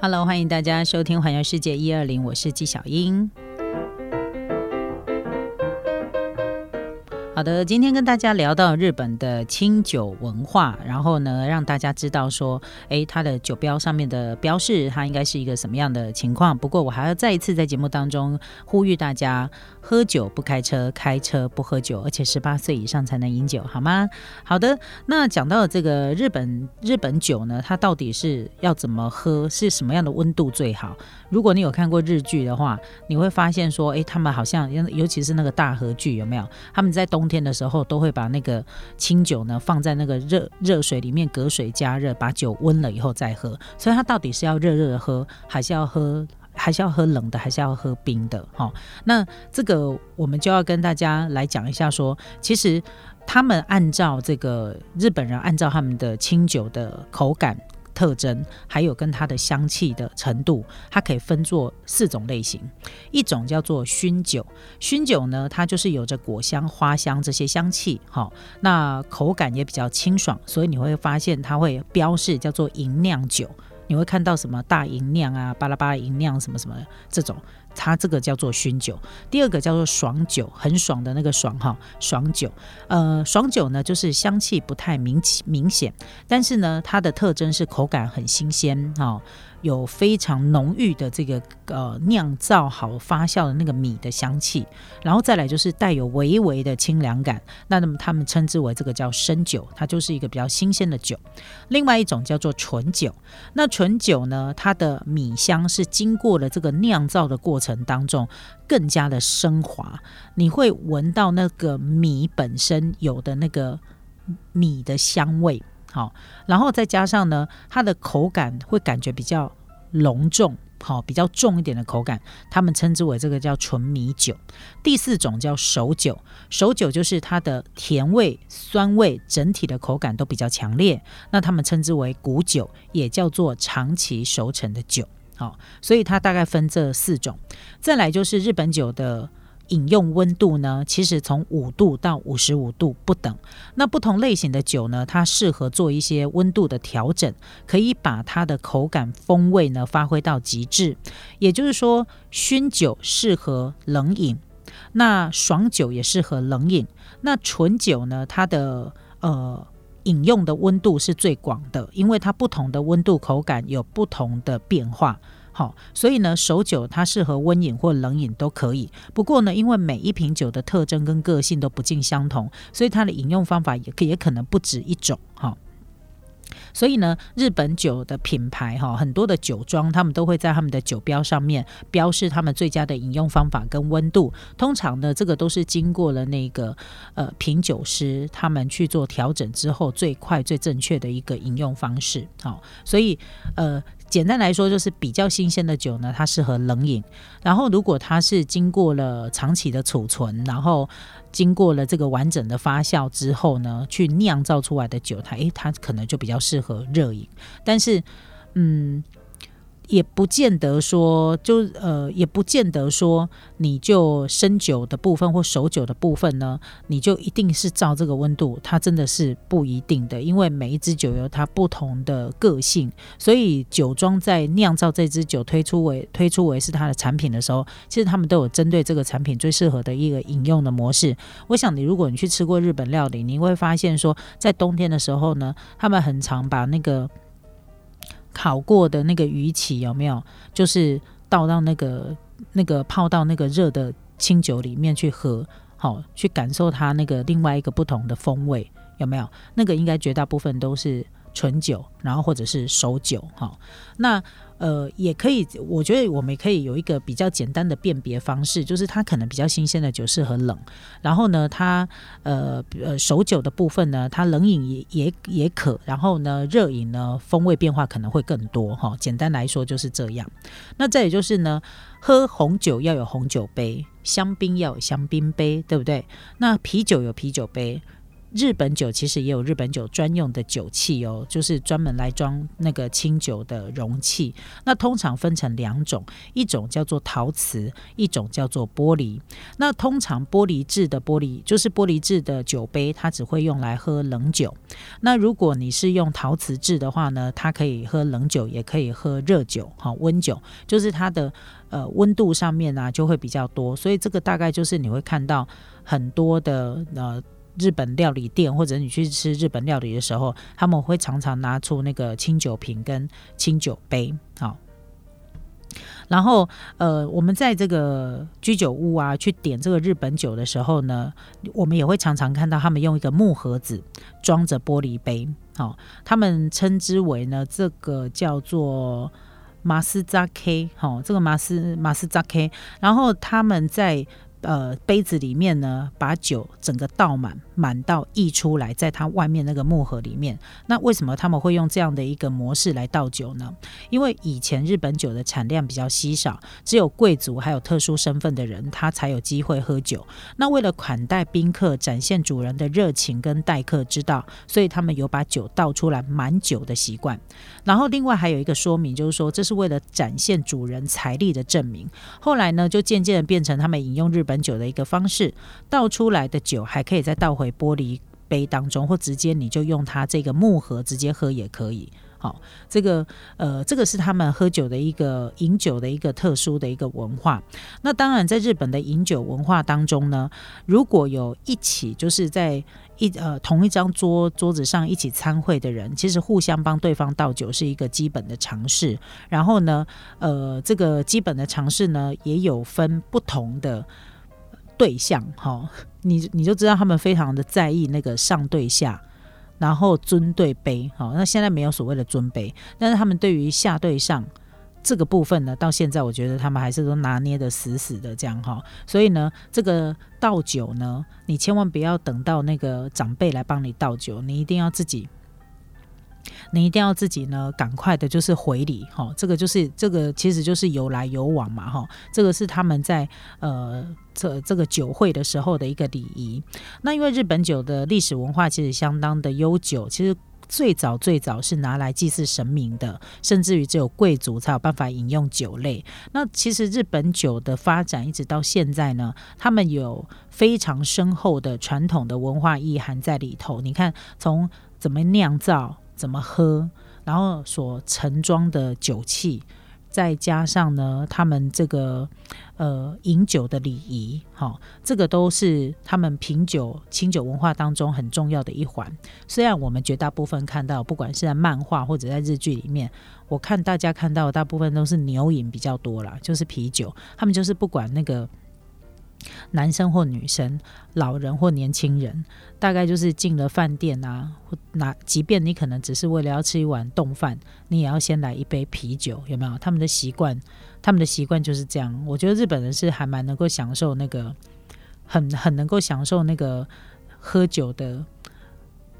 Hello，欢迎大家收听《环游世界一二零》，我是纪晓英。好的，今天跟大家聊到日本的清酒文化，然后呢，让大家知道说，诶，它的酒标上面的标示，它应该是一个什么样的情况。不过，我还要再一次在节目当中呼吁大家。喝酒不开车，开车不喝酒，而且十八岁以上才能饮酒，好吗？好的，那讲到这个日本日本酒呢，它到底是要怎么喝，是什么样的温度最好？如果你有看过日剧的话，你会发现说，诶，他们好像尤其是那个大和剧，有没有？他们在冬冬天的时候都会把那个清酒呢放在那个热热水里面隔水加热，把酒温了以后再喝。所以它到底是要热热的喝，还是要喝？还是要喝冷的，还是要喝冰的？哈，那这个我们就要跟大家来讲一下，说其实他们按照这个日本人按照他们的清酒的口感特征，还有跟它的香气的程度，它可以分作四种类型。一种叫做熏酒，熏酒呢，它就是有着果香、花香这些香气，哈，那口感也比较清爽，所以你会发现它会标示叫做银酿酒。你会看到什么大银酿啊，巴拉巴拉银酿什么什么这种，它这个叫做熏酒。第二个叫做爽酒，很爽的那个爽哈，爽酒。呃，爽酒呢就是香气不太明明显，但是呢它的特征是口感很新鲜哈。有非常浓郁的这个呃酿造好发酵的那个米的香气，然后再来就是带有微微的清凉感。那那么他们称之为这个叫生酒，它就是一个比较新鲜的酒。另外一种叫做纯酒，那纯酒呢，它的米香是经过了这个酿造的过程当中更加的升华，你会闻到那个米本身有的那个米的香味。好，然后再加上呢，它的口感会感觉比较隆重，好，比较重一点的口感，他们称之为这个叫纯米酒。第四种叫熟酒，熟酒就是它的甜味、酸味整体的口感都比较强烈，那他们称之为古酒，也叫做长期熟成的酒。好，所以它大概分这四种。再来就是日本酒的。饮用温度呢，其实从五度到五十五度不等。那不同类型的酒呢，它适合做一些温度的调整，可以把它的口感风味呢发挥到极致。也就是说，熏酒适合冷饮，那爽酒也适合冷饮。那纯酒呢，它的呃饮用的温度是最广的，因为它不同的温度口感有不同的变化。好，所以呢，手酒它适合温饮或冷饮都可以。不过呢，因为每一瓶酒的特征跟个性都不尽相同，所以它的饮用方法也可也可能不止一种。哈，所以呢，日本酒的品牌哈，很多的酒庄他们都会在他们的酒标上面标示他们最佳的饮用方法跟温度。通常呢，这个都是经过了那个呃品酒师他们去做调整之后，最快最正确的一个饮用方式。好，所以呃。简单来说，就是比较新鲜的酒呢，它适合冷饮。然后，如果它是经过了长期的储存，然后经过了这个完整的发酵之后呢，去酿造出来的酒，它诶，它可能就比较适合热饮。但是，嗯。也不见得说，就呃，也不见得说，你就生酒的部分或熟酒的部分呢，你就一定是照这个温度，它真的是不一定的，因为每一支酒有它不同的个性，所以酒庄在酿造这支酒推出为推出为是它的产品的时候，其实他们都有针对这个产品最适合的一个饮用的模式。我想你如果你去吃过日本料理，你会发现说，在冬天的时候呢，他们很常把那个。烤过的那个鱼鳍有没有？就是倒到那个那个泡到那个热的清酒里面去喝，好去感受它那个另外一个不同的风味，有没有？那个应该绝大部分都是纯酒，然后或者是熟酒，哈。那呃，也可以，我觉得我们可以有一个比较简单的辨别方式，就是它可能比较新鲜的酒适合冷，然后呢，它呃呃熟酒的部分呢，它冷饮也也也可，然后呢，热饮呢风味变化可能会更多哈。简单来说就是这样。那再也就是呢，喝红酒要有红酒杯，香槟要有香槟杯，对不对？那啤酒有啤酒杯。日本酒其实也有日本酒专用的酒器哦，就是专门来装那个清酒的容器。那通常分成两种，一种叫做陶瓷，一种叫做玻璃。那通常玻璃制的玻璃就是玻璃制的酒杯，它只会用来喝冷酒。那如果你是用陶瓷制的话呢，它可以喝冷酒，也可以喝热酒，好温酒，就是它的呃温度上面呢就会比较多。所以这个大概就是你会看到很多的呃。日本料理店，或者你去吃日本料理的时候，他们会常常拿出那个清酒瓶跟清酒杯，好。然后，呃，我们在这个居酒屋啊，去点这个日本酒的时候呢，我们也会常常看到他们用一个木盒子装着玻璃杯，好，他们称之为呢，这个叫做马斯扎 K，好，这个马斯马斯扎 K，然后他们在。呃，杯子里面呢，把酒整个倒满，满到溢出来，在它外面那个木盒里面。那为什么他们会用这样的一个模式来倒酒呢？因为以前日本酒的产量比较稀少，只有贵族还有特殊身份的人，他才有机会喝酒。那为了款待宾客，展现主人的热情跟待客之道，所以他们有把酒倒出来满酒的习惯。然后另外还有一个说明，就是说这是为了展现主人财力的证明。后来呢，就渐渐的变成他们饮用日本酒的一个方式，倒出来的酒还可以再倒回玻璃杯当中，或直接你就用它这个木盒直接喝也可以。好，这个呃，这个是他们喝酒的一个饮酒的一个特殊的一个文化。那当然，在日本的饮酒文化当中呢，如果有一起就是在一呃同一张桌桌子上一起参会的人，其实互相帮对方倒酒是一个基本的尝试。然后呢，呃，这个基本的尝试呢，也有分不同的对象。哈，你你就知道他们非常的在意那个上对下。然后尊对卑，好，那现在没有所谓的尊卑，但是他们对于下对上这个部分呢，到现在我觉得他们还是都拿捏的死死的这样哈，所以呢，这个倒酒呢，你千万不要等到那个长辈来帮你倒酒，你一定要自己。你一定要自己呢，赶快的，就是回礼哈。这个就是这个，其实就是有来有往嘛哈。这个是他们在呃这这个酒会的时候的一个礼仪。那因为日本酒的历史文化其实相当的悠久，其实最早最早是拿来祭祀神明的，甚至于只有贵族才有办法饮用酒类。那其实日本酒的发展一直到现在呢，他们有非常深厚的传统的文化意涵在里头。你看，从怎么酿造。怎么喝，然后所盛装的酒器，再加上呢，他们这个呃饮酒的礼仪，好，这个都是他们品酒清酒文化当中很重要的一环。虽然我们绝大部分看到，不管是在漫画或者在日剧里面，我看大家看到大部分都是牛饮比较多啦，就是啤酒，他们就是不管那个。男生或女生，老人或年轻人，大概就是进了饭店啊，或那即便你可能只是为了要吃一碗冻饭，你也要先来一杯啤酒，有没有？他们的习惯，他们的习惯就是这样。我觉得日本人是还蛮能够享受那个，很很能够享受那个喝酒的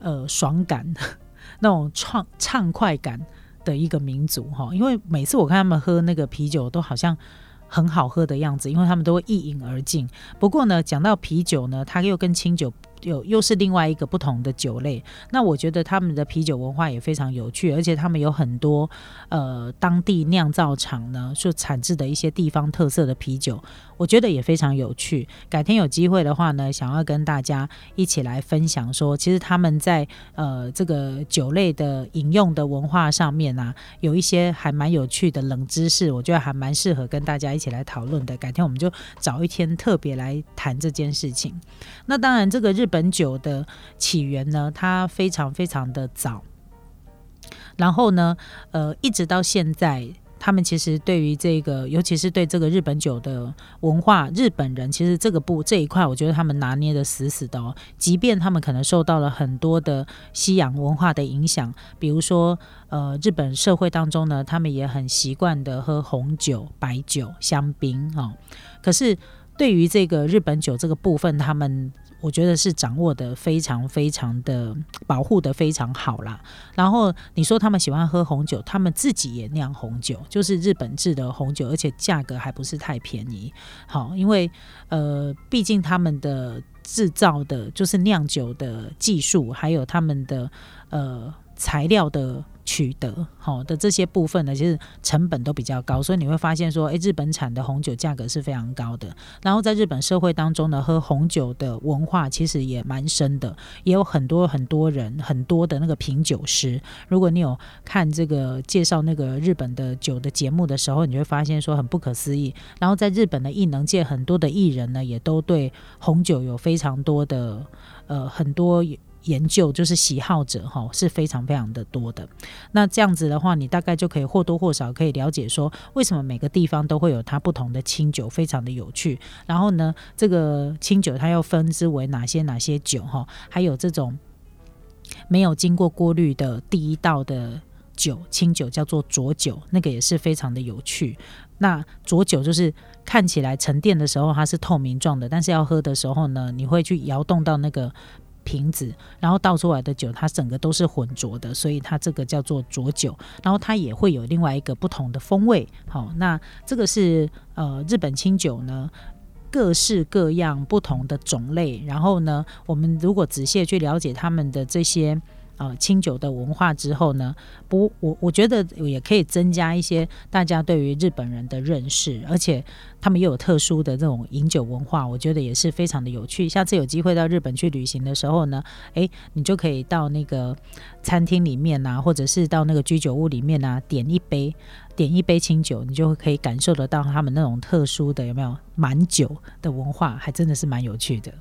呃爽感，那种畅畅快感的一个民族哈。因为每次我看他们喝那个啤酒，都好像。很好喝的样子，因为他们都会一饮而尽。不过呢，讲到啤酒呢，它又跟清酒。有又是另外一个不同的酒类，那我觉得他们的啤酒文化也非常有趣，而且他们有很多呃当地酿造厂呢所产制的一些地方特色的啤酒，我觉得也非常有趣。改天有机会的话呢，想要跟大家一起来分享说，其实他们在呃这个酒类的饮用的文化上面啊，有一些还蛮有趣的冷知识，我觉得还蛮适合跟大家一起来讨论的。改天我们就找一天特别来谈这件事情。那当然，这个日本酒的起源呢，它非常非常的早。然后呢，呃，一直到现在，他们其实对于这个，尤其是对这个日本酒的文化，日本人其实这个部这一块，我觉得他们拿捏的死死的哦。即便他们可能受到了很多的西洋文化的影响，比如说，呃，日本社会当中呢，他们也很习惯的喝红酒、白酒、香槟哦。可是对于这个日本酒这个部分，他们我觉得是掌握的非常非常的保护的非常好啦。然后你说他们喜欢喝红酒，他们自己也酿红酒，就是日本制的红酒，而且价格还不是太便宜。好，因为呃，毕竟他们的制造的，就是酿酒的技术，还有他们的呃材料的。取得好的这些部分呢，其实成本都比较高，所以你会发现说，诶，日本产的红酒价格是非常高的。然后在日本社会当中呢，喝红酒的文化其实也蛮深的，也有很多很多人很多的那个品酒师。如果你有看这个介绍那个日本的酒的节目的时候，你会发现说很不可思议。然后在日本的艺能界，很多的艺人呢，也都对红酒有非常多的呃很多。研究就是喜好者哈是非常非常的多的，那这样子的话，你大概就可以或多或少可以了解说，为什么每个地方都会有它不同的清酒，非常的有趣。然后呢，这个清酒它又分之为哪些哪些酒哈，还有这种没有经过过滤的第一道的酒清酒叫做浊酒，那个也是非常的有趣。那浊酒就是看起来沉淀的时候它是透明状的，但是要喝的时候呢，你会去摇动到那个。瓶子，然后倒出来的酒，它整个都是浑浊的，所以它这个叫做浊酒。然后它也会有另外一个不同的风味。好，那这个是呃日本清酒呢，各式各样不同的种类。然后呢，我们如果仔细去了解他们的这些。呃，清酒的文化之后呢，不，我我觉得也可以增加一些大家对于日本人的认识，而且他们又有特殊的这种饮酒文化，我觉得也是非常的有趣。下次有机会到日本去旅行的时候呢，诶，你就可以到那个餐厅里面啊，或者是到那个居酒屋里面啊，点一杯点一杯清酒，你就可以感受得到他们那种特殊的有没有满酒的文化，还真的是蛮有趣的。